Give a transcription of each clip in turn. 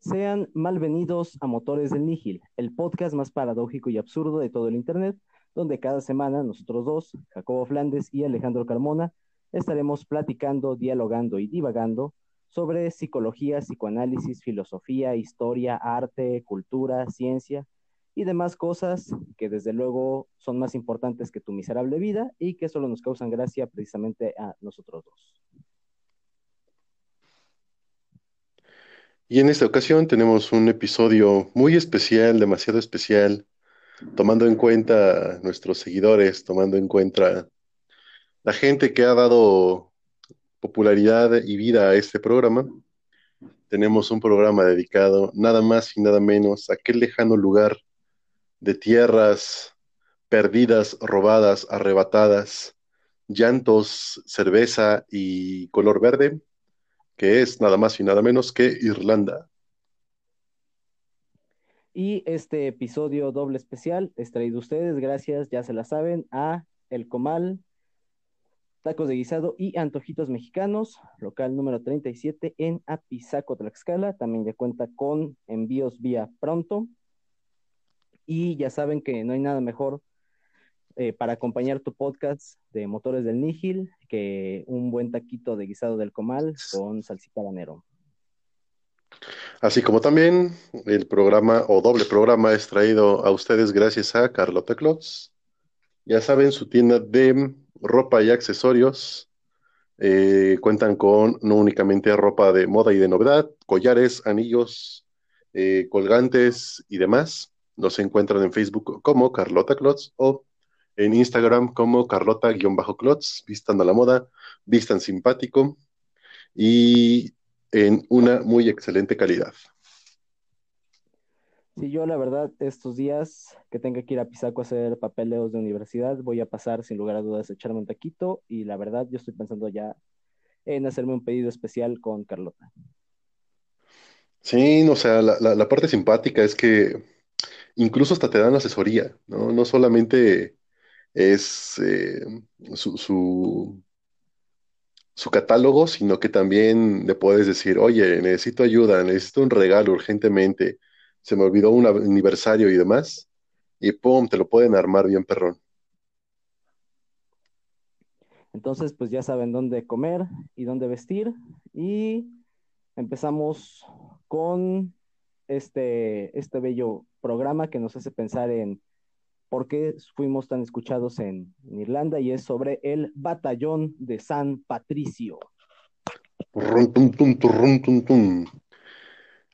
Sean malvenidos a Motores del Nígil, el podcast más paradójico y absurdo de todo el Internet, donde cada semana nosotros dos, Jacobo Flandes y Alejandro Carmona, estaremos platicando, dialogando y divagando sobre psicología, psicoanálisis, filosofía, historia, arte, cultura, ciencia y demás cosas que desde luego son más importantes que tu miserable vida y que solo nos causan gracia precisamente a nosotros dos. Y en esta ocasión tenemos un episodio muy especial, demasiado especial, tomando en cuenta nuestros seguidores, tomando en cuenta la gente que ha dado popularidad y vida a este programa. Tenemos un programa dedicado nada más y nada menos a aquel lejano lugar de tierras perdidas, robadas, arrebatadas, llantos, cerveza y color verde, que es nada más y nada menos que Irlanda. Y este episodio doble especial es traído ustedes, gracias, ya se la saben, a El Comal, Tacos de Guisado y Antojitos Mexicanos, local número 37 en Apizaco, Tlaxcala. También ya cuenta con envíos vía pronto. Y ya saben que no hay nada mejor eh, para acompañar tu podcast de Motores del Nígil que un buen taquito de guisado del comal con salsita banero. Así como también el programa o doble programa es traído a ustedes gracias a Carlota Klotz. Ya saben, su tienda de ropa y accesorios. Eh, cuentan con no únicamente ropa de moda y de novedad, collares, anillos, eh, colgantes y demás. Los encuentran en Facebook como Carlota Klotz o en Instagram como Carlota-Clotz, vistan a la moda, vistan simpático y en una muy excelente calidad. Sí, yo la verdad, estos días que tenga que ir a Pisaco a hacer papeleos de universidad, voy a pasar sin lugar a dudas a echarme un taquito y la verdad yo estoy pensando ya en hacerme un pedido especial con Carlota. Sí, o sea, la, la parte simpática es que incluso hasta te dan asesoría, ¿no? No solamente es eh, su, su, catálogo, sino que también le puedes decir, oye, necesito ayuda, necesito un regalo urgentemente, se me olvidó un aniversario y demás, y pum, te lo pueden armar bien perrón. Entonces, pues ya saben dónde comer y dónde vestir. Y empezamos con este, este bello programa que nos hace pensar en por qué fuimos tan escuchados en, Irlanda y es sobre el batallón de San Patricio.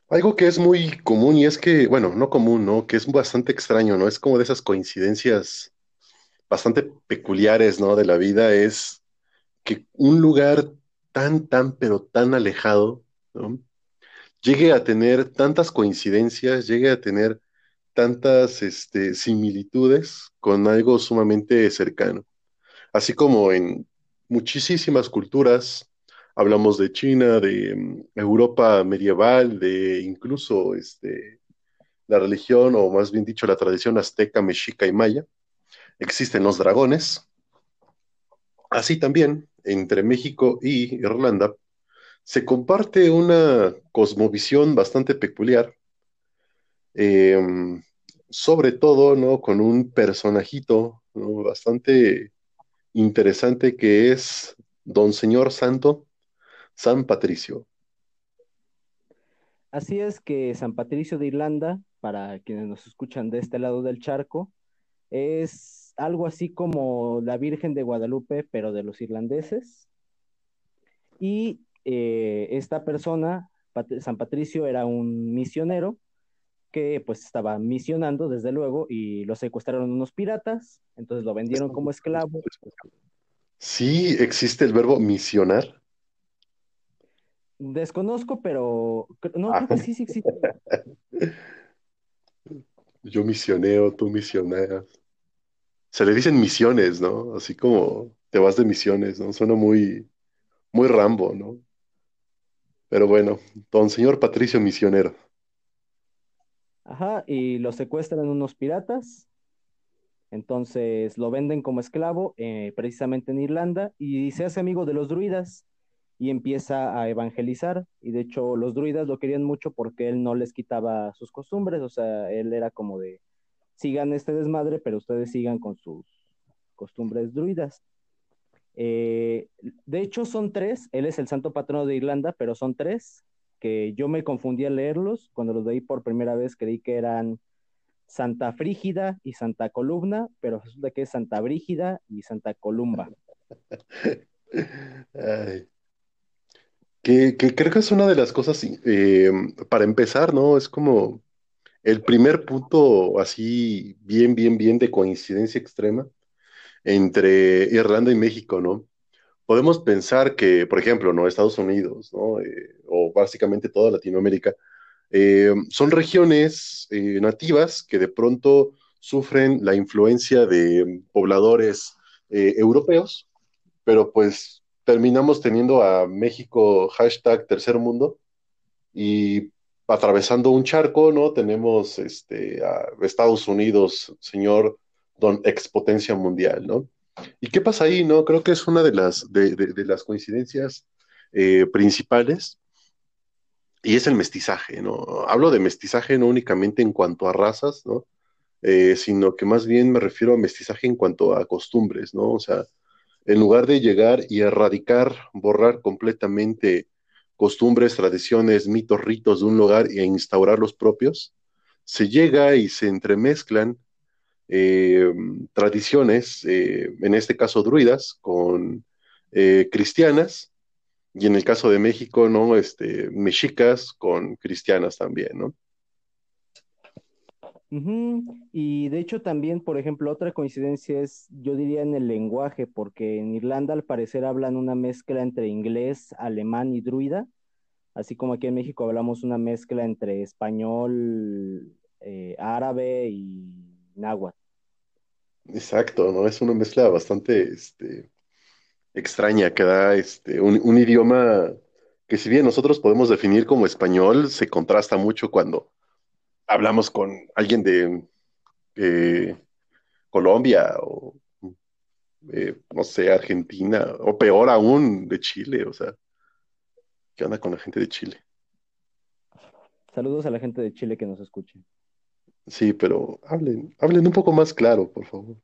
Algo que es muy común y es que, bueno, no común, ¿no? Que es bastante extraño, ¿no? Es como de esas coincidencias bastante peculiares, ¿no? De la vida es que un lugar tan, tan, pero tan alejado, ¿no? Llegue a tener tantas coincidencias, llegue a tener tantas este, similitudes con algo sumamente cercano. Así como en muchísimas culturas, hablamos de China, de mm, Europa medieval, de incluso este, la religión, o más bien dicho, la tradición azteca, mexica y maya, existen los dragones. Así también, entre México y Irlanda, se comparte una cosmovisión bastante peculiar Em, sobre todo, ¿no? Con un personajito bastante interesante que es Don Señor Santo, San Patricio. Así es que San Patricio de Irlanda, para quienes nos escuchan de este lado del charco, es algo así como la Virgen de Guadalupe, pero de los irlandeses. Y eh, esta persona, San Patricio, era un misionero que pues estaba misionando desde luego y lo secuestraron unos piratas, entonces lo vendieron como esclavo. Sí, existe el verbo misionar. Desconozco, pero no, creo que sí, sí existe. Yo misioneo, tú misioneas. Se le dicen misiones, ¿no? Así como te vas de misiones, ¿no? Suena muy, muy Rambo, ¿no? Pero bueno, don señor Patricio Misionero. Ajá, y lo secuestran unos piratas. Entonces lo venden como esclavo, eh, precisamente en Irlanda, y se hace amigo de los druidas. y empieza a evangelizar. Y de hecho los druidas lo querían mucho porque él no les quitaba sus costumbres, o sea, él era como de, sigan este desmadre, pero ustedes sigan con sus costumbres druidas. Eh, de hecho son tres, él es el santo patrono de Irlanda, pero son tres, que yo me confundí al leerlos, cuando los leí por primera vez creí que eran Santa Frígida y Santa Columna, pero resulta que es Santa Brígida y Santa Columba. Que, creo que es una de las cosas, eh, para empezar, ¿no? Es como el primer punto así, bien, bien, bien de coincidencia extrema entre Irlanda y México, ¿no? Podemos pensar que, por ejemplo, ¿no? Estados Unidos, ¿no? Eh, o básicamente toda Latinoamérica, eh, son regiones nativas que de pronto sufren la influencia de pobladores europeos, pero pues terminamos teniendo a México hashtag tercer mundo y atravesando un charco, ¿no? Tenemos este, a Estados Unidos, señor don expotencia mundial, ¿no? ¿Y qué pasa ahí, no? Creo que es una de las, de, las coincidencias eh, principales y es el mestizaje, ¿no? Hablo de mestizaje no únicamente en cuanto a razas, ¿no? Eh, sino que más bien me refiero a mestizaje en cuanto a costumbres, ¿no? O sea, en lugar de llegar y erradicar, borrar completamente costumbres, tradiciones, mitos, ritos de un lugar e instaurar los propios, se llega y se entremezclan eh, tradiciones, eh, en este caso druidas, con eh, cristianas, y en el caso de México, ¿no? Este, mexicas con cristianas también, ¿no? Y de hecho también, por ejemplo, otra coincidencia es, yo diría, en el lenguaje, porque en Irlanda al parecer hablan una mezcla entre inglés, alemán y druida, así como aquí en México hablamos una mezcla entre español, árabe y náhuatl. Exacto, ¿no? Es una mezcla bastante este, extraña que da este, un, un idioma que si bien nosotros podemos definir como español, se contrasta mucho cuando hablamos con alguien de eh, Colombia o, eh, no sé, Argentina, o peor aún, de Chile, o sea, ¿qué onda con la gente de Chile? Saludos a la gente de Chile que nos escuche. Sí, pero hablen, hablen un poco más claro, por favor.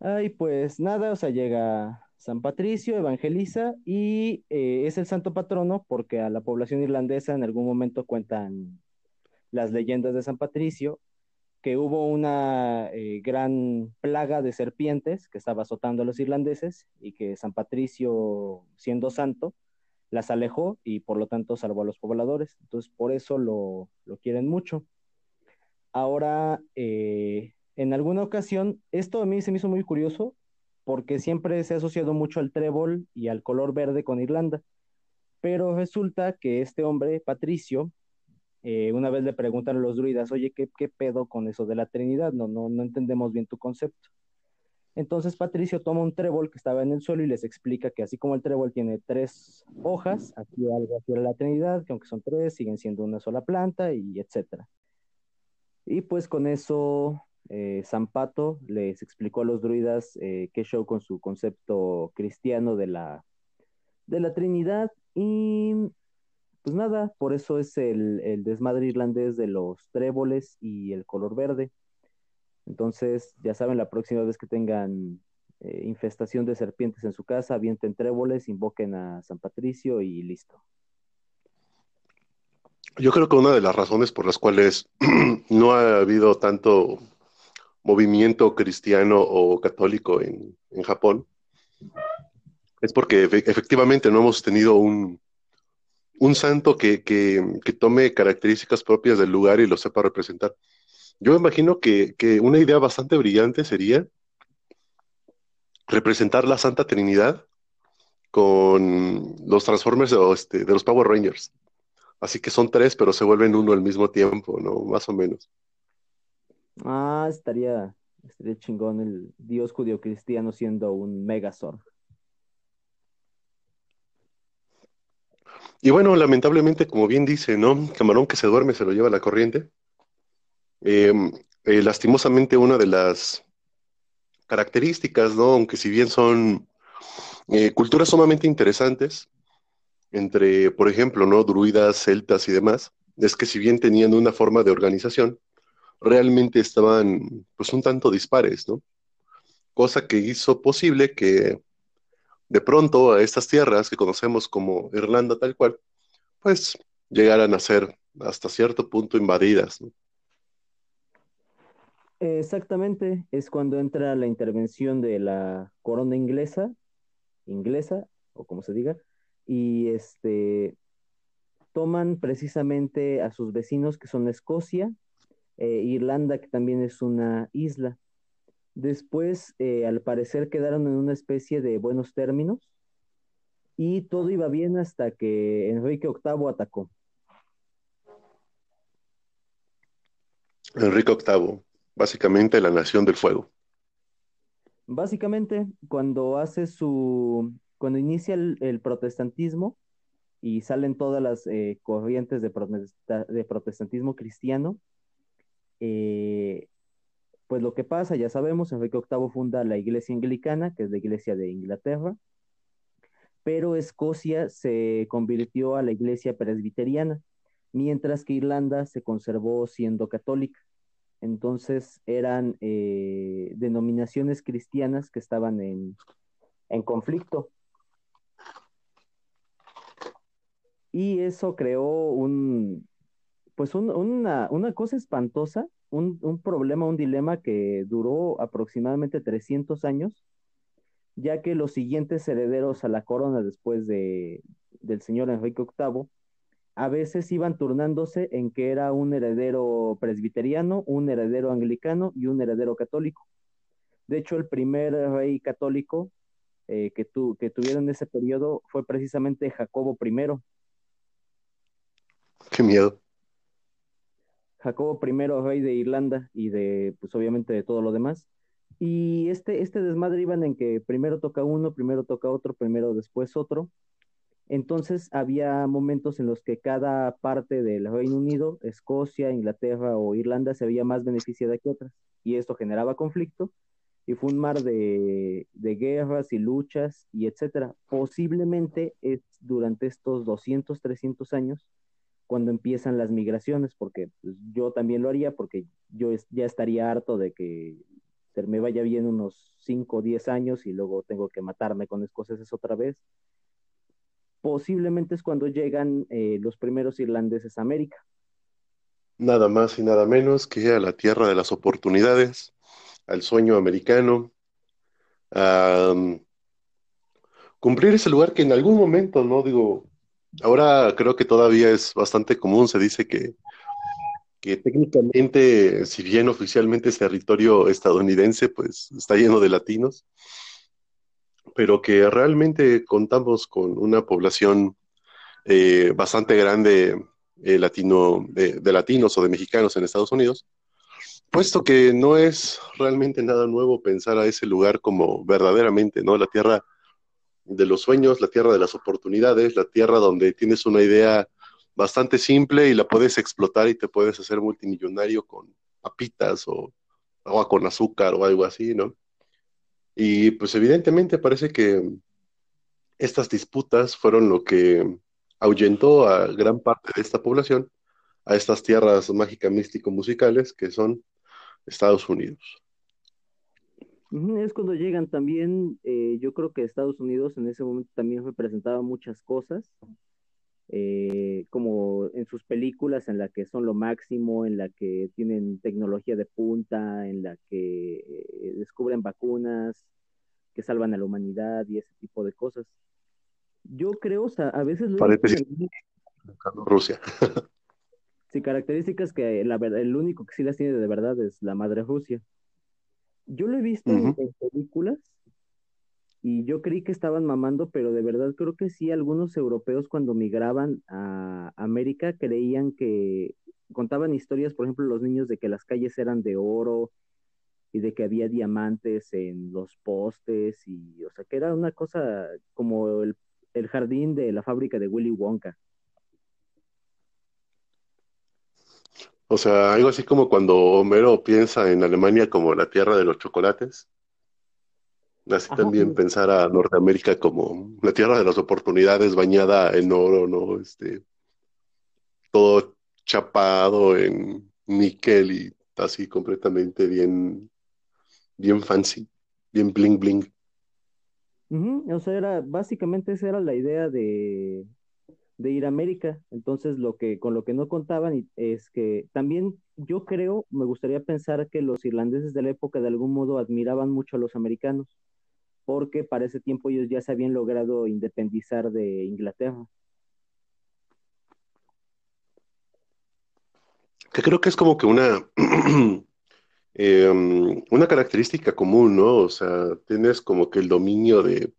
Ay, pues nada, o sea, llega San Patricio evangeliza y eh, es el santo patrono porque a la población irlandesa en algún momento cuentan las leyendas de San Patricio que hubo una eh, gran plaga de serpientes que estaba azotando a los irlandeses y que San Patricio, siendo santo, las alejó y por lo tanto salvó a los pobladores. Entonces, por eso lo, quieren mucho. Ahora, eh, en alguna ocasión, esto a mí se me hizo muy curioso porque siempre se ha asociado mucho al trébol y al color verde con Irlanda. Pero resulta que este hombre, Patricio, eh, una vez le preguntan a los druidas, oye, ¿qué, ¿qué, pedo con eso de la Trinidad? No, no, no entendemos bien tu concepto. Entonces Patricio toma un trébol que estaba en el suelo y les explica que así como el trébol tiene tres hojas, aquí algo así la Trinidad, que aunque son tres, siguen siendo una sola planta y etcétera. Y pues con eso eh, Zampato les explicó a los druidas eh, qué show con su concepto cristiano de la, de la Trinidad y pues nada, por eso es el, desmadre irlandés de los tréboles y el color verde. Entonces, ya saben, la próxima vez que tengan eh, infestación de serpientes en su casa, avienten tréboles, invoquen a San Patricio y listo. Yo creo que una de las razones por las cuales no ha habido tanto movimiento cristiano o católico en, Japón, es porque efectivamente no hemos tenido un, un santo que, tome características propias del lugar y lo sepa representar. Yo me imagino que, una idea bastante brillante sería representar la Santa Trinidad con los Transformers de, este, de los Power Rangers. Así que son tres, pero se vuelven uno al mismo tiempo, ¿no? Más o menos. Ah, estaría, estaría chingón el dios judío cristiano siendo un Megazord. Y bueno, lamentablemente, como bien dice, ¿no? Camarón que se duerme se lo lleva la corriente. Em, eh, lastimosamente, una de las características, ¿no? Aunque si bien son eh, culturas sumamente interesantes entre, por ejemplo, ¿no? druidas, celtas y demás, es que si bien tenían una forma de organización, realmente estaban pues un tanto dispares, ¿no? Cosa que hizo posible que de pronto a estas tierras que conocemos como Irlanda tal cual, pues llegaran a ser hasta cierto punto invadidas. ¿no? Exactamente, es cuando entra la intervención de la corona inglesa, inglesa, o como se diga, y este toman precisamente a sus vecinos que son Escocia, e Irlanda, que también es una isla. Después, eh, al parecer, quedaron en una especie de buenos términos y todo iba bien hasta que Enrique VIII atacó. Enrique VIII, básicamente la nación del fuego. Básicamente, cuando hace su, cuando inicia el, protestantismo y salen todas las eh, corrientes de, protestantismo cristiano, eh, pues lo que pasa, ya sabemos, Enrique VIII funda la iglesia anglicana, que es la iglesia de Inglaterra, pero Escocia se convirtió a la iglesia presbiteriana, mientras que Irlanda se conservó siendo católica. Entonces eran eh, denominaciones cristianas que estaban en, conflicto. Y eso creó un, pues una, una cosa espantosa un, problema, un dilema que duró aproximadamente 300 años, ya que los siguientes herederos a la corona después de, del señor Enrique VIII a veces iban turnándose en que era un heredero presbiteriano, un heredero anglicano y un heredero católico. De hecho, el primer rey católico eh, que, tu, que tuvieron en ese periodo fue precisamente Jacobo I. Qué miedo. Jacobo I, rey de Irlanda y de, pues obviamente de todo lo demás. Y este, este desmadre iban en que primero toca uno, primero toca otro, primero después otro. Entonces había momentos en los que cada parte del Reino Unido, Escocia, Inglaterra o Irlanda se veía más beneficiada que otras. Y esto generaba conflicto y fue un mar de, de guerras y luchas y etcétera. Posiblemente es durante estos 200, 300 años cuando empiezan las migraciones, porque pues, yo también lo haría, porque yo ya estaría harto de que me vaya bien unos 5 o 10 años y luego tengo que matarme con escoceses otra vez. Posiblemente es cuando llegan eh, los primeros irlandeses a América. Nada más y nada menos que a la tierra de las oportunidades, al sueño americano, a cumplir ese lugar que en algún momento, no digo, Ahora creo que todavía es bastante común, se dice que, que técnicamente, si bien oficialmente es territorio estadounidense, pues está lleno de latinos, pero que realmente contamos con una población eh, bastante grande eh, latino, de, de, latinos o de mexicanos en Estados Unidos, puesto que no es realmente nada nuevo pensar a ese lugar como verdaderamente, ¿no? La tierra de los sueños, la tierra de las oportunidades, la tierra donde tienes una idea bastante simple y la puedes explotar y te puedes hacer multimillonario con papitas o agua con azúcar o algo así, ¿no? Y pues evidentemente parece que estas disputas fueron lo que ahuyentó a gran parte de esta población a estas tierras mágicas místico-musicales que son Estados Unidos. Es cuando llegan también, eh, yo creo que Estados Unidos en ese momento también representaba muchas cosas, eh, como en sus películas en la que son lo máximo, en la que tienen tecnología de punta, en la que eh, descubren vacunas que salvan a la humanidad y ese tipo de cosas. Yo creo, o sea, a veces lo Rusia. sí, características que la verdad, el único que sí las tiene de verdad es la madre Rusia. Yo lo he visto en, películas y yo creí que estaban mamando, pero de verdad creo que sí, algunos europeos cuando migraban a América creían que contaban historias, por ejemplo, los niños de que las calles eran de oro y de que había diamantes en los postes y, o sea, que era una cosa como el, el jardín de la fábrica de Willy Wonka. O sea, algo así como cuando Homero piensa en Alemania como la tierra de los chocolates. Así también pensar a Norteamérica como la tierra de las oportunidades bañada en oro, ¿no? Este, todo chapado en níquel y así completamente bien, bien fancy, bien bling bling. O sea, era, básicamente esa era la idea de, de ir a América. Entonces, lo que, con lo que no contaban es que también yo creo, me gustaría pensar que los irlandeses de la época de algún modo admiraban mucho a los americanos porque para ese tiempo ellos ya se habían logrado independizar de Inglaterra. Que creo que es como que una, em, una característica común, ¿no? O sea, tienes como que el dominio de,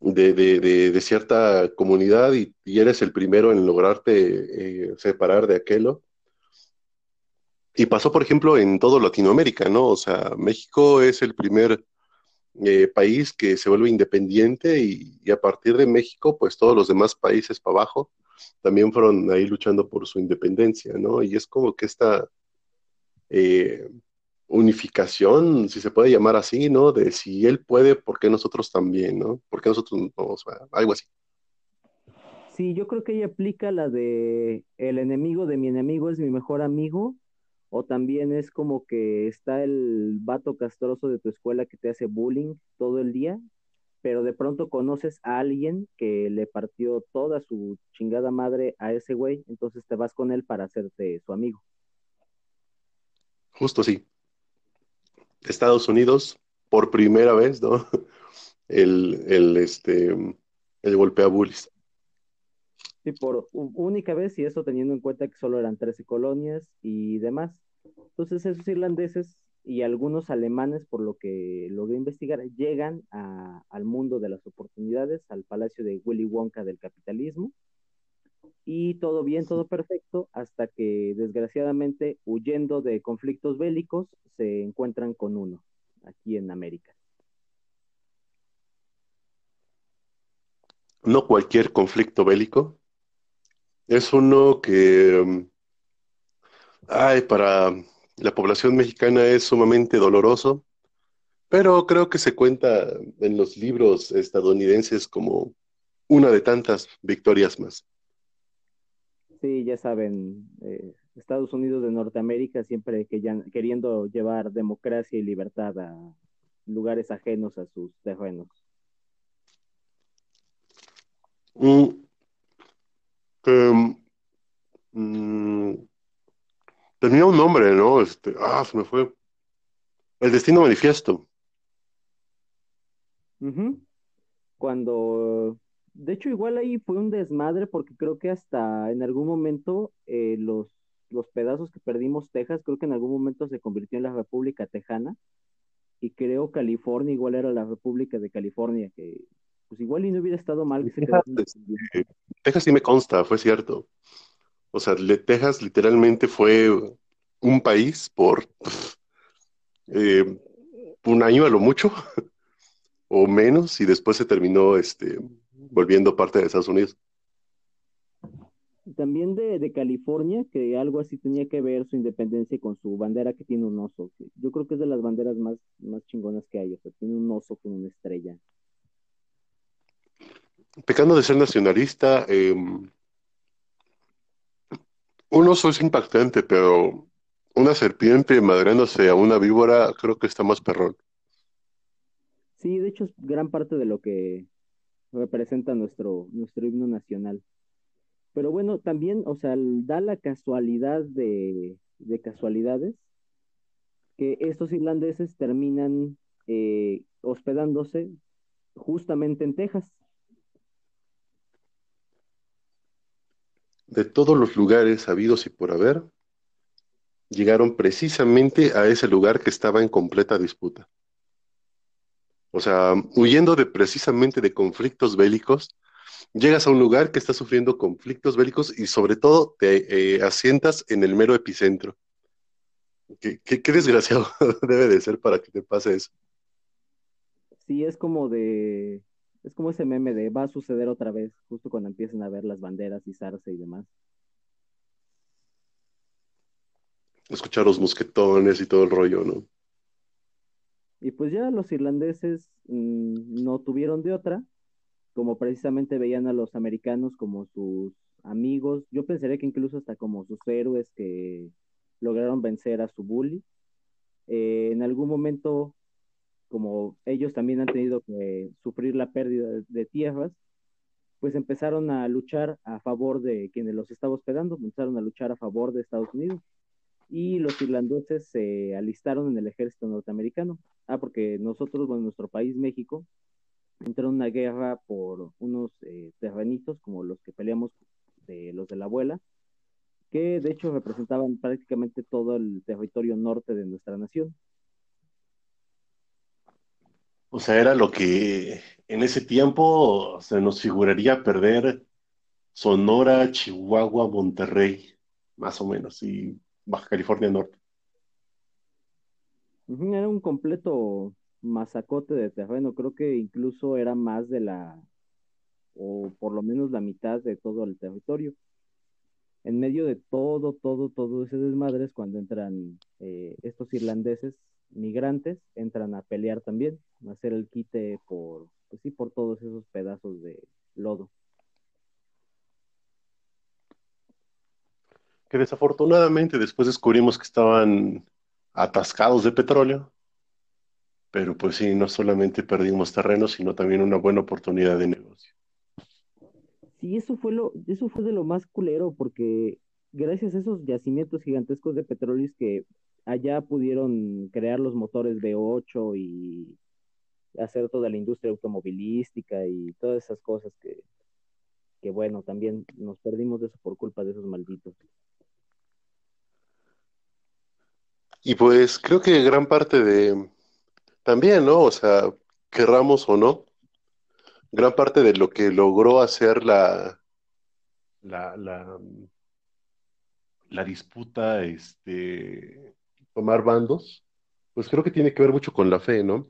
de, cierta comunidad y, eres el primero en lograrte eh, separar de aquello. Y pasó, por ejemplo, en todo Latinoamérica, ¿no? O sea, México es el primer eh, país que se vuelve independiente y, a partir de México, pues todos los demás países para abajo también fueron ahí luchando por su independencia, ¿no? Y es como que esta eh, unificación, si se puede llamar así, ¿no? De si él puede, ¿por qué nosotros también, ¿no? ¿Por qué nosotros no? O algo así. Sí, yo creo que ella aplica la de el enemigo de mi enemigo es mi mejor amigo o también es como que está el vato castroso de tu escuela que te hace bullying todo el día, pero de pronto conoces a alguien que le partió toda su chingada madre a ese güey, entonces te vas con él para hacerte su amigo. Justo sí. Estados Unidos, por primera vez, ¿no? El, el, este, el golpea bullies. Sí, por única vez, y eso teniendo en cuenta que solo eran 13 colonias y demás. Entonces esos irlandeses y algunos alemanes, por lo que logré investigar, llegan al mundo de las oportunidades, al palacio de Willy Wonka del capitalismo, y todo bien, todo perfecto, hasta que desgraciadamente, huyendo de conflictos bélicos, se encuentran con uno aquí en América. No cualquier conflicto bélico, es uno que, mm, ay, para la población mexicana es sumamente doloroso, pero creo que se cuenta en los libros estadounidenses como una de tantas victorias más. Sí, ya saben, eh, Estados Unidos de Norteamérica siempre que ya, queriendo llevar democracia y libertad a lugares ajenos a sus terrenos. Mm, Em, mm, tenía un nombre, ¿no? Este, ah, se me fue. El destino manifiesto. Cuando, de hecho, igual ahí fue un desmadre porque creo que hasta en algún momento eh, los, los pedazos que perdimos Texas, creo que en algún momento se convirtió en la República Tejana y creo California igual era la República de California, que pues igual y no hubiera estado mal que se Texas sí me consta, fue cierto. O sea, Texas literalmente fue un país por eh, un año a lo mucho, o menos, y después se terminó este, volviendo parte de Estados Unidos. También de, California, que algo así tenía que ver su independencia con su bandera que tiene un oso. Yo creo que es de las banderas más, más chingonas que hay. O sea, tiene un oso con una estrella pecando de ser nacionalista, em, un oso es impactante, pero una serpiente madreándose a una víbora creo que está más perrón. Sí, de hecho es gran parte de lo que representa nuestro, nuestro himno nacional. Pero bueno, también, o sea, da la casualidad de, casualidades que estos irlandeses terminan eh, hospedándose justamente en Texas. De todos los lugares habidos y por haber, llegaron precisamente a ese lugar que estaba en completa disputa. O sea, huyendo de precisamente de conflictos bélicos, llegas a un lugar que está sufriendo conflictos bélicos y sobre todo te eh, asientas en el mero epicentro. qué desgraciado debe de ser para que te pase eso. Sí, es como de, es como ese meme de va a suceder otra vez, justo cuando empiecen a ver las banderas, y zarce y demás. Escuchar los mosquetones y todo el rollo, ¿no? Y pues ya los irlandeses mm, no tuvieron de otra, como precisamente veían a los americanos como sus amigos, yo pensaría que incluso hasta como sus héroes que lograron vencer a su bully. Eh, en algún momento, como ellos también han tenido que sufrir la pérdida de, tierras, pues empezaron a luchar a favor de quienes los estaba hospedando, empezaron a luchar a favor de Estados Unidos. Y los irlandeses se alistaron en el ejército norteamericano. Ah, porque nosotros, bueno, nuestro país, México, entró en una guerra por unos eh, terrenitos como los que peleamos de los de la abuela, que de hecho representaban prácticamente todo el territorio norte de nuestra nación. O sea, era lo que en ese tiempo se nos figuraría perder Sonora, Chihuahua, Monterrey, más o menos, y Baja California Norte. Era un completo masacote de terreno, creo que incluso era más de la, o por lo menos la mitad de todo el territorio. En medio de todo, todo, todo ese desmadre es cuando entran eh, estos irlandeses migrantes, entran a pelear también, hacer el quite por, pues sí, por todos esos pedazos de lodo. Que desafortunadamente después descubrimos que estaban atascados de petróleo, pero pues sí, no solamente perdimos terreno, sino también una buena oportunidad de negocio. Sí, eso fue lo, eso fue de lo más culero, porque gracias a esos yacimientos gigantescos de petróleo que allá pudieron crear los motores V8 y hacer toda la industria automovilística y todas esas cosas que, que bueno, también nos perdimos de eso por culpa de esos malditos. Y pues creo que gran parte de, también, ¿no? O sea, querramos o no, gran parte de lo que logró hacer la, la, la, disputa, este, tomar bandos, pues creo que tiene que ver mucho con la fe, ¿no?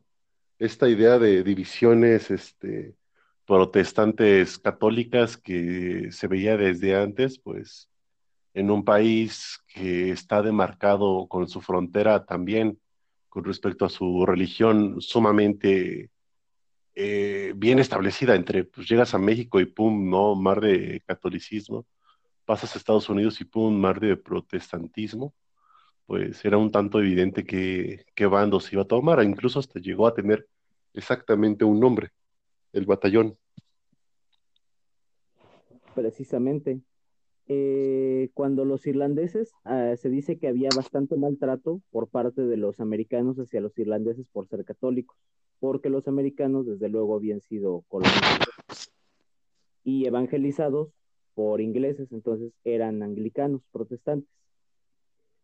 Esta idea de divisiones, este, protestantes católicas que se veía desde antes, pues en un país que está demarcado con su frontera también con respecto a su religión sumamente eh, bien establecida entre, pues llegas a México y pum, ¿no? Mar de catolicismo, pasas a Estados Unidos y pum, mar de protestantismo, pues era un tanto evidente que, qué bando se iba a tomar, incluso hasta llegó a tener exactamente un nombre, el batallón. Precisamente. Eh, cuando los irlandeses, ah, se dice que había bastante maltrato por parte de los americanos hacia los irlandeses por ser católicos porque los americanos desde luego habían sido colonizados y evangelizados por ingleses, entonces eran anglicanos, protestantes.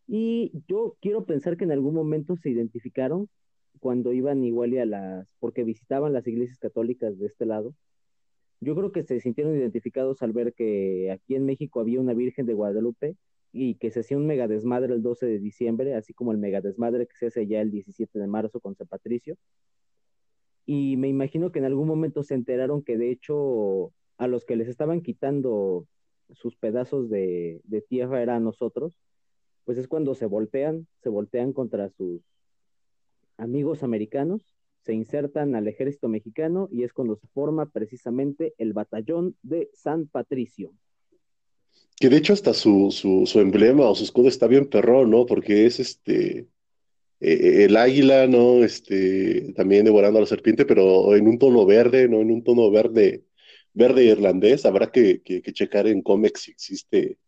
Y yo quiero pensar que en algún momento se identificaron cuando iban igual a las, porque visitaban las iglesias católicas de este lado. Yo creo que se sintieron identificados al ver que aquí en México había una Virgen de Guadalupe y que se hacía un megadesmadre el 12 de diciembre, así como el megadesmadre que se hace ya el 17 de marzo con San Patricio y me imagino que en algún momento se enteraron que de hecho a los que les estaban quitando sus pedazos de, tierra eran nosotros, pues es cuando se voltean, se voltean contra sus amigos americanos, se insertan al ejército mexicano y es cuando se forma precisamente el batallón de San Patricio. Que de hecho hasta su, su, emblema o su escudo está bien perrón, ¿no? Porque es este, eh, el águila, ¿no? Este, también devorando a la serpiente, pero en un tono verde, ¿no? En un tono verde, verde irlandés. Habrá que, checar en cómics si existe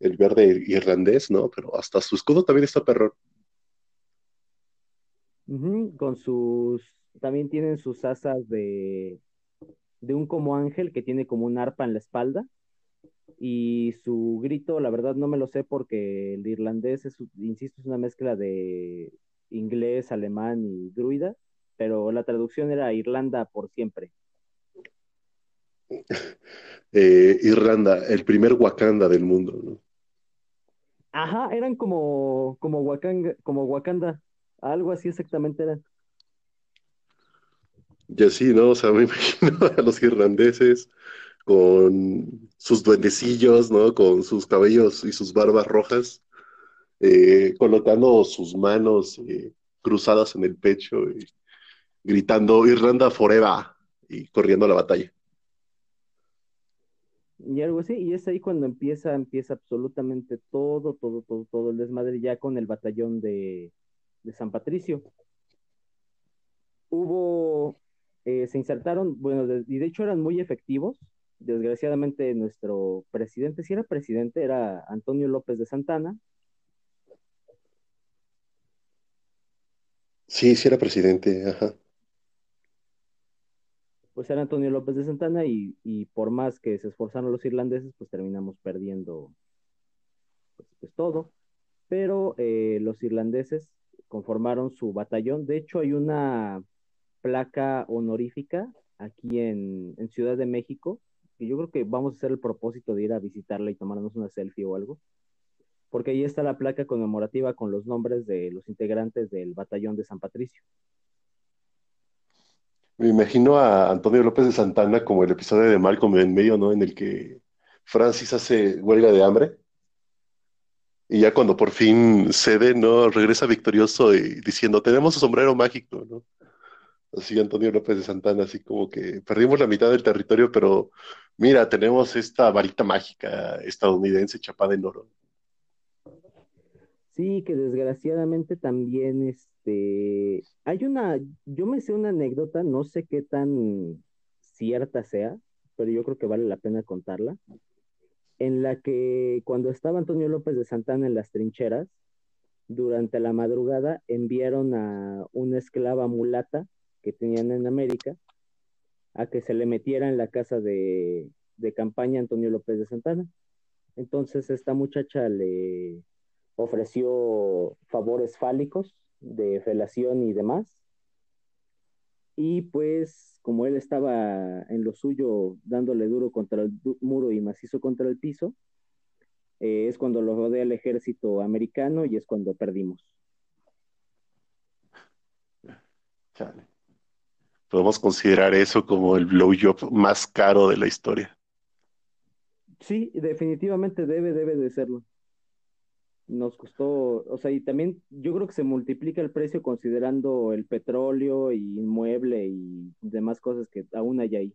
el verde irlandés, ¿no? Pero hasta su escudo también está perro. con sus, también tienen sus asas de, de un como ángel que tiene como un arpa en la espalda y su grito, la verdad no me lo sé porque el irlandés, es, insisto, es una mezcla de inglés, alemán y druida, pero la traducción era Irlanda por siempre. Eh, Irlanda, el primer Wakanda del mundo, ¿no? Ajá, eran como, como, Wakanda, como Wakanda, algo así exactamente eran. Y así, ¿no? O sea, me imagino a los irlandeses con sus duendecillos, ¿no? Con sus cabellos y sus barbas rojas, eh, colocando sus manos eh, cruzadas en el pecho y gritando Irlanda Forever y corriendo a la batalla. Y algo así, y es ahí cuando empieza, empieza absolutamente todo, todo, todo, todo el desmadre ya con el batallón de, de San Patricio. Hubo, eh, se insertaron, bueno, y de hecho eran muy efectivos. Desgraciadamente nuestro presidente, si era presidente, era Antonio López de Santana. Sí, sí era presidente, ajá pues era Antonio López de Santana y, por más que se esforzaron los irlandeses, pues terminamos perdiendo pues, pues todo. Pero eh, los irlandeses conformaron su batallón. De hecho, hay una placa honorífica aquí en, en Ciudad de México, que yo creo que vamos a hacer el propósito de ir a visitarla y tomarnos una selfie o algo, porque ahí está la placa conmemorativa con los nombres de los integrantes del batallón de San Patricio. Me imagino a Antonio López de Santana como el episodio de Malcolm en medio, ¿no? En el que Francis hace huelga de hambre. Y ya cuando por fin cede, ¿no? Regresa victorioso y diciendo, tenemos su sombrero mágico, ¿no? Así Antonio López de Santana, así como que perdimos la mitad del territorio, pero mira, tenemos esta varita mágica estadounidense chapada en oro. Sí, que desgraciadamente también este hay una, yo me sé una anécdota, no sé qué tan cierta sea, pero yo creo que vale la pena contarla, en la que cuando estaba Antonio López de Santana en las trincheras, durante la madrugada enviaron a una esclava mulata que tenían en América a que se le metiera en la casa de, de campaña Antonio López de Santana. Entonces esta muchacha le, ofreció favores fálicos de felación y demás. Y pues como él estaba en lo suyo dándole duro contra el muro y macizo contra el piso, eh, es cuando lo rodea el ejército americano y es cuando perdimos. Podemos considerar eso como el blowjob más caro de la historia. Sí, definitivamente debe, debe de serlo nos costó, o sea, y también yo creo que se multiplica el precio considerando el petróleo y inmueble y demás cosas que aún hay ahí.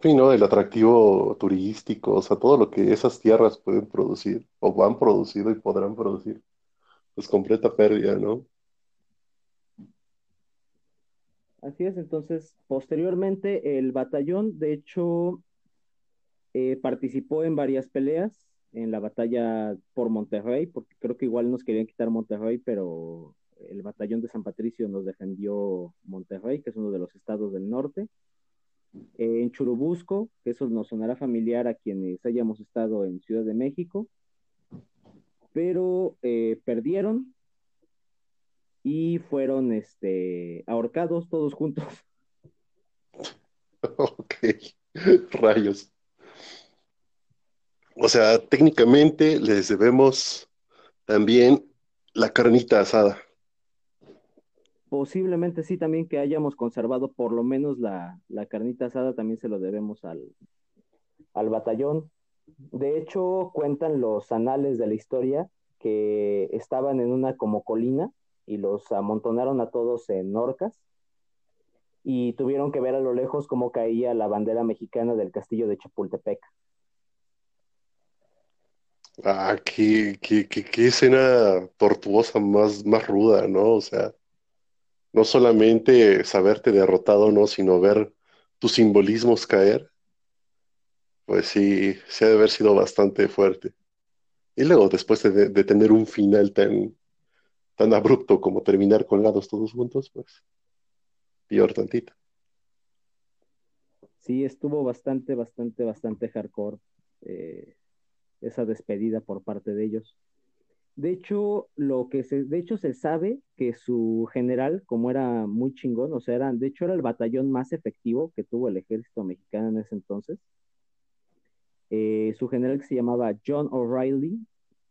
Sí, ¿no? El atractivo turístico, o sea, todo lo que esas tierras pueden producir, o han producido y podrán producir, pues completa pérdida, ¿no? Así es, entonces, posteriormente el batallón, de hecho, eh, participó en varias peleas, en la batalla por Monterrey, porque creo que igual nos querían quitar Monterrey, pero el batallón de San Patricio nos defendió Monterrey, que es uno de los estados del norte. Eh, en Churubusco, que eso nos sonará familiar a quienes hayamos estado en Ciudad de México, pero eh, perdieron y fueron este, ahorcados todos juntos. Ok, rayos. O sea, técnicamente les debemos también la carnita asada. Posiblemente sí, también que hayamos conservado por lo menos la, carnita asada, también se lo debemos al, al batallón. De hecho, cuentan los anales de la historia que estaban en una como colina y los amontonaron a todos en orcas y tuvieron que ver a lo lejos cómo caía la bandera mexicana del castillo de Chapultepec. Ah, qué, qué, qué, escena tortuosa más, más ruda, ¿no? O sea, no solamente saberte derrotado, ¿no? Sino ver tus simbolismos caer. Pues sí, se ha de haber sido bastante fuerte. Y luego, después de, de tener un final tan, tan abrupto como terminar colgados todos juntos, pues peor tantito. Sí, estuvo bastante, bastante, bastante hardcore. Eh, esa despedida por parte de ellos. De hecho, lo que se, de hecho se sabe que su general, como era muy chingón, o sea, era, de hecho era el batallón más efectivo que tuvo el ejército mexicano en ese entonces. Eh, su general que se llamaba John O'Reilly,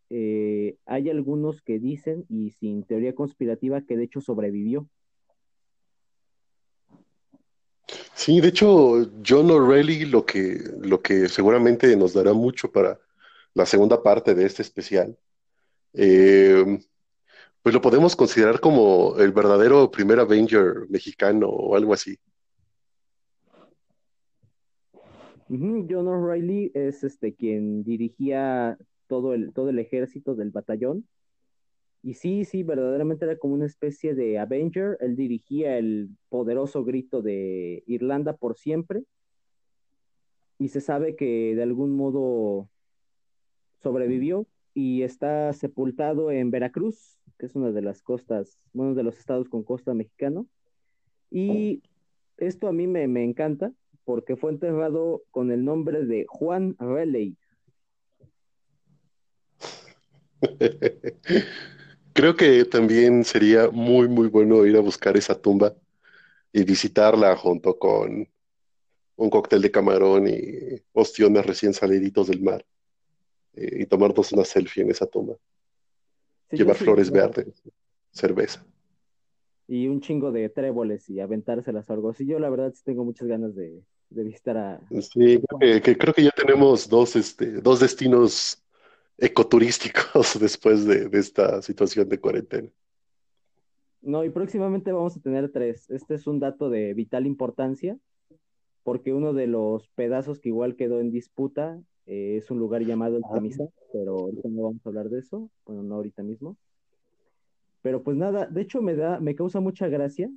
eh, hay algunos que dicen, y sin teoría conspirativa, que de hecho sobrevivió. Sí, de hecho, John O'Reilly lo que, lo que seguramente nos dará mucho para la segunda parte de este especial, eh, pues lo podemos considerar como el verdadero primer Avenger mexicano o algo así. John O'Reilly es este quien dirigía todo el, todo el ejército del batallón. Y sí, sí, verdaderamente era como una especie de Avenger. Él dirigía el poderoso grito de Irlanda por siempre. Y se sabe que de algún modo sobrevivió y está sepultado en Veracruz, que es una de las costas, uno de los estados con costa mexicano. Y esto a mí me, me encanta porque fue enterrado con el nombre de Juan Raleigh. Creo que también sería muy, muy bueno ir a buscar esa tumba y visitarla junto con un cóctel de camarón y ostiones recién saliditos del mar eh, y tomarnos una selfie en esa tumba. Llevar flores verdes, cerveza. Y un chingo de tréboles y aventárselas o algo así. Yo la verdad sí tengo muchas ganas de, visitar a... Sí, creo que, creo que ya tenemos dos, este, dos destinos ecoturísticos después de, esta situación de cuarentena. No, y próximamente vamos a tener tres. Este es un dato de vital importancia, porque uno de los pedazos que igual quedó en disputa eh, es un lugar llamado El Camisa, pero ahorita no vamos a hablar de eso, bueno, no ahorita mismo. Pero pues nada, de hecho me da, me causa mucha gracia.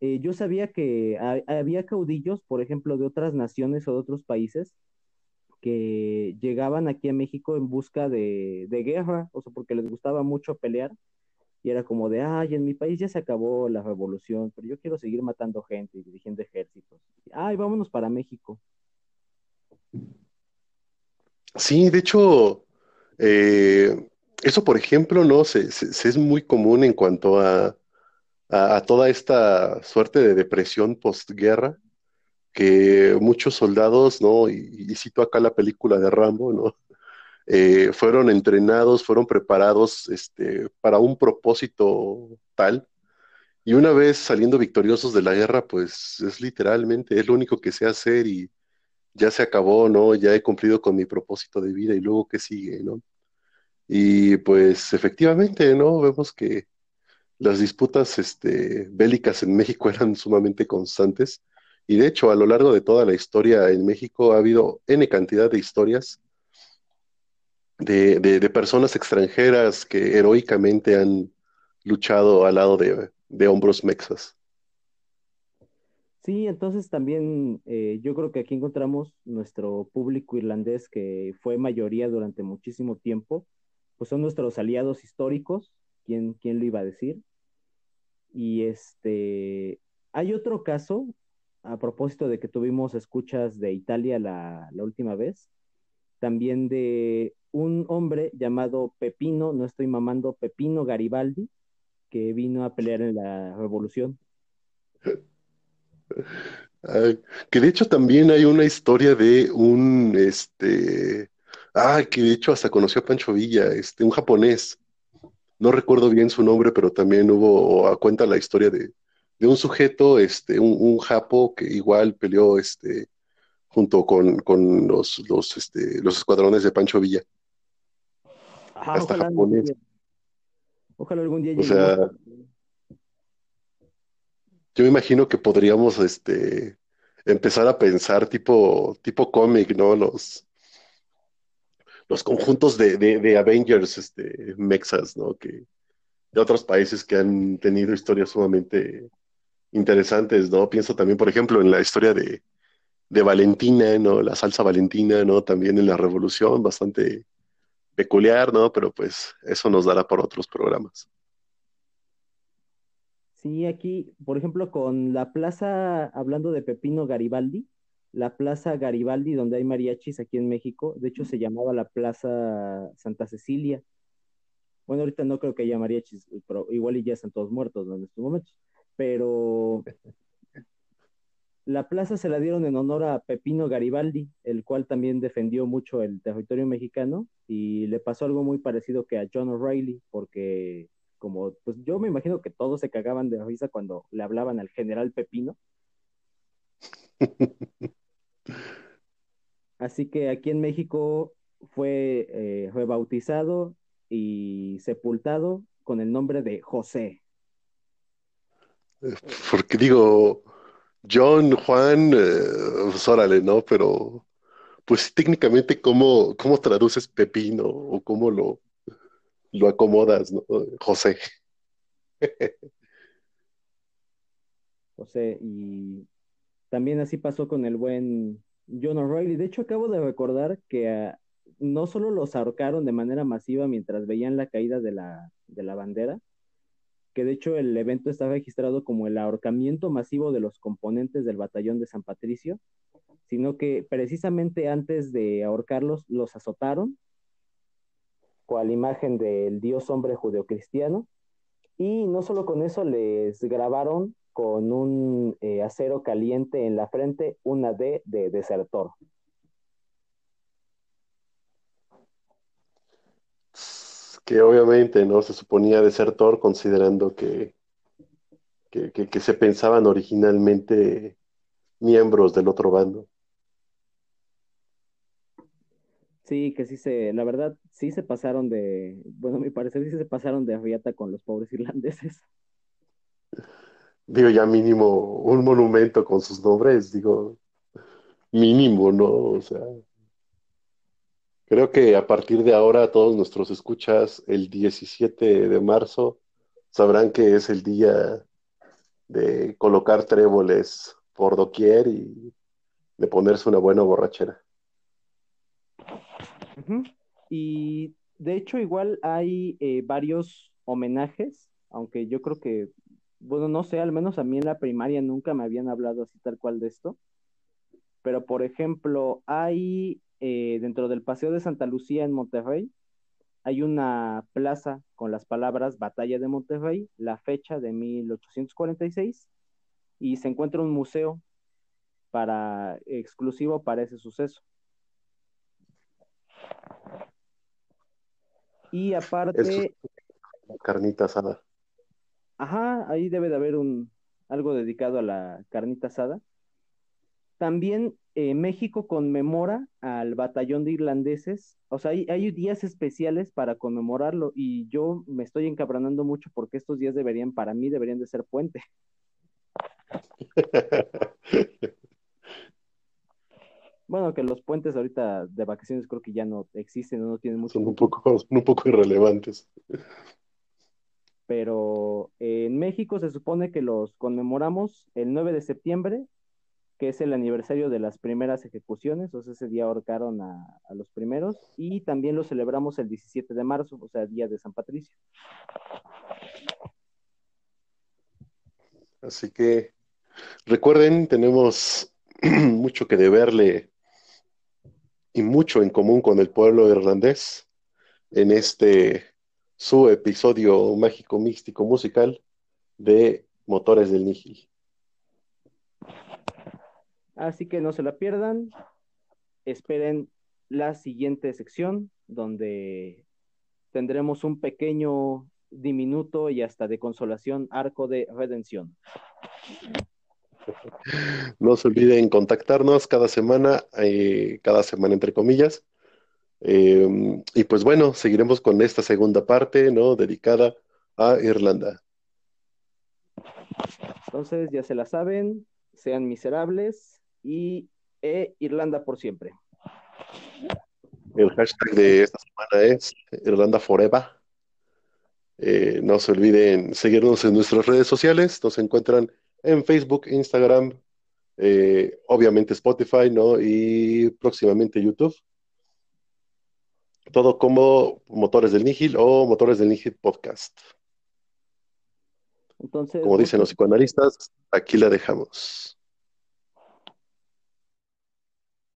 Eh, yo sabía que había caudillos, por ejemplo, de otras naciones o de otros países, que llegaban aquí a México en busca de, guerra, o sea, porque les gustaba mucho pelear, y era como de, ay, en mi país ya se acabó la revolución, pero yo quiero seguir matando gente y dirigiendo ejércitos. Ay, vámonos para México. Sí, de hecho, eh, eso, por ejemplo, no se, es muy común en cuanto a, a, toda esta suerte de depresión postguerra que muchos soldados, ¿no? Y, cito acá la película de Rambo, ¿no? Eh, fueron entrenados, fueron preparados este, para un propósito tal. Y una vez saliendo victoriosos de la guerra, pues es literalmente, es lo único que sé hacer y ya se acabó, ¿no? Ya he cumplido con mi propósito de vida y luego qué sigue, ¿no? Y pues efectivamente, ¿no? Vemos que las disputas este, bélicas en México eran sumamente constantes y de hecho, a lo largo de toda la historia en México ha habido N cantidad de historias de, personas extranjeras que heroicamente han luchado al lado de, hombros mexas. Sí, entonces también eh, yo creo que aquí encontramos nuestro público irlandés que fue mayoría durante muchísimo tiempo, pues son nuestros aliados históricos, ¿quién, quién lo iba a decir? Y este, hay otro caso a propósito de que tuvimos escuchas de Italia la, última vez, también de un hombre llamado Pepino, no estoy mamando, Pepino Garibaldi, que vino a pelear en la revolución. que de hecho también hay una historia de un, este, ah, que de hecho hasta conoció a Pancho Villa, este, un japonés. No recuerdo bien su nombre, pero también hubo, a cuenta la historia de, de un sujeto, este, un, japo que igual peleó este, junto con, los, los, este, los escuadrones de Pancho Villa. Hasta ojalá, ojalá algún día llegue. O sea, yo me imagino que podríamos este, empezar a pensar tipo, tipo cómic, ¿no? Los, los conjuntos de, de, Avengers este, mexas, ¿no? Que, de otros países que han tenido historias sumamente interesantes, ¿no? Pienso también, por ejemplo, en la historia de, Valentina, ¿no? La salsa Valentina, ¿no? También en la Revolución, bastante peculiar, ¿no? Pero pues eso nos dará por otros programas. Sí, aquí, por ejemplo, con la plaza, hablando de Pepino Garibaldi, la plaza Garibaldi, donde hay mariachis aquí en México, de hecho se llamaba la Plaza Santa Cecilia. Bueno, ahorita no creo que haya mariachis, pero igual y ya están todos muertos en estos momentos pero la plaza se la dieron en honor a Pepino Garibaldi, el cual también defendió mucho el territorio mexicano y le pasó algo muy parecido que a John O'Reilly, porque como, pues yo me imagino que todos se cagaban de risa cuando le hablaban al general Pepino. Así que aquí en México fue eh, rebautizado y sepultado con el nombre de José. Porque digo, John, Juan, eh, pues órale, ¿no? Pero, pues técnicamente, ¿cómo, cómo traduces Pepino o cómo lo, lo acomodas, ¿no? José. José, y también así pasó con el buen John O'Reilly. De hecho, acabo de recordar que ah, no solo los ahorcaron de manera masiva mientras veían la caída de la, de la bandera, que de hecho el evento está registrado como el ahorcamiento masivo de los componentes del batallón de San Patricio, sino que precisamente antes de ahorcarlos los azotaron con la imagen del dios hombre judeocristiano y no solo con eso les grabaron con un eh, acero caliente en la frente una D de desertor. que obviamente no se suponía desertor considerando que, que, se pensaban originalmente miembros del otro bando. Sí, que sí se, la verdad, sí se pasaron de, bueno, mi parecer sí se pasaron de riata con los pobres irlandeses. Digo, ya mínimo un monumento con sus nombres, digo, mínimo, ¿no? O sea, Creo que a partir de ahora todos nuestros escuchas el 17 de marzo sabrán que es el día de colocar tréboles por doquier y de ponerse una buena borrachera. Y de hecho igual hay eh, varios homenajes, aunque yo creo que, bueno, no sé, al menos a mí en la primaria nunca me habían hablado así tal cual de esto. Pero por ejemplo, hay eh, dentro del Paseo de Santa Lucía en Monterrey, hay una plaza con las palabras Batalla de Monterrey, la fecha de 1846, y se encuentra un museo para, exclusivo para ese suceso. Y aparte... carnita asada. Ajá, ahí debe de haber un algo dedicado a la carnita asada. También eh, México conmemora al batallón de irlandeses, o sea, hay, días especiales para conmemorarlo y yo me estoy encabronando mucho porque estos días deberían, para mí, deberían de ser puente. bueno, que los puentes ahorita de vacaciones creo que ya no existen, no tienen mucho. Son un poco, un poco irrelevantes. Pero en México se supone que los conmemoramos el 9 de septiembre que es el aniversario de las primeras ejecuciones, o sea, ese día ahorcaron a, los primeros, y también lo celebramos el 17 de marzo, o sea, Día de San Patricio. Así que recuerden, tenemos mucho que deberle y mucho en común con el pueblo irlandés en este su episodio mágico, místico, musical de Motores del Nígil. Así que no se la pierdan. Esperen la siguiente sección donde tendremos un pequeño diminuto y hasta de consolación arco de redención. No se olviden contactarnos cada semana, eh, cada semana entre comillas. Em, y pues bueno, seguiremos con esta segunda parte, ¿no? Dedicada a Irlanda. Entonces, ya se la saben, sean miserables, y e Irlanda por siempre. El hashtag de esta semana es Irlanda Forever. Eh, no se olviden seguirnos en nuestras redes sociales. Nos encuentran en Facebook, Instagram, eh, obviamente Spotify, ¿no? Y próximamente YouTube. Todo como Motores del Nígil o Motores del Nígil Podcast. Entonces, como dicen los psicoanalistas, aquí la dejamos.